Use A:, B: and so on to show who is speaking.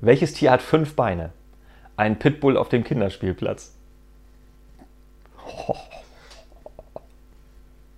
A: Welches Tier hat fünf Beine? Ein Pitbull auf dem Kinderspielplatz.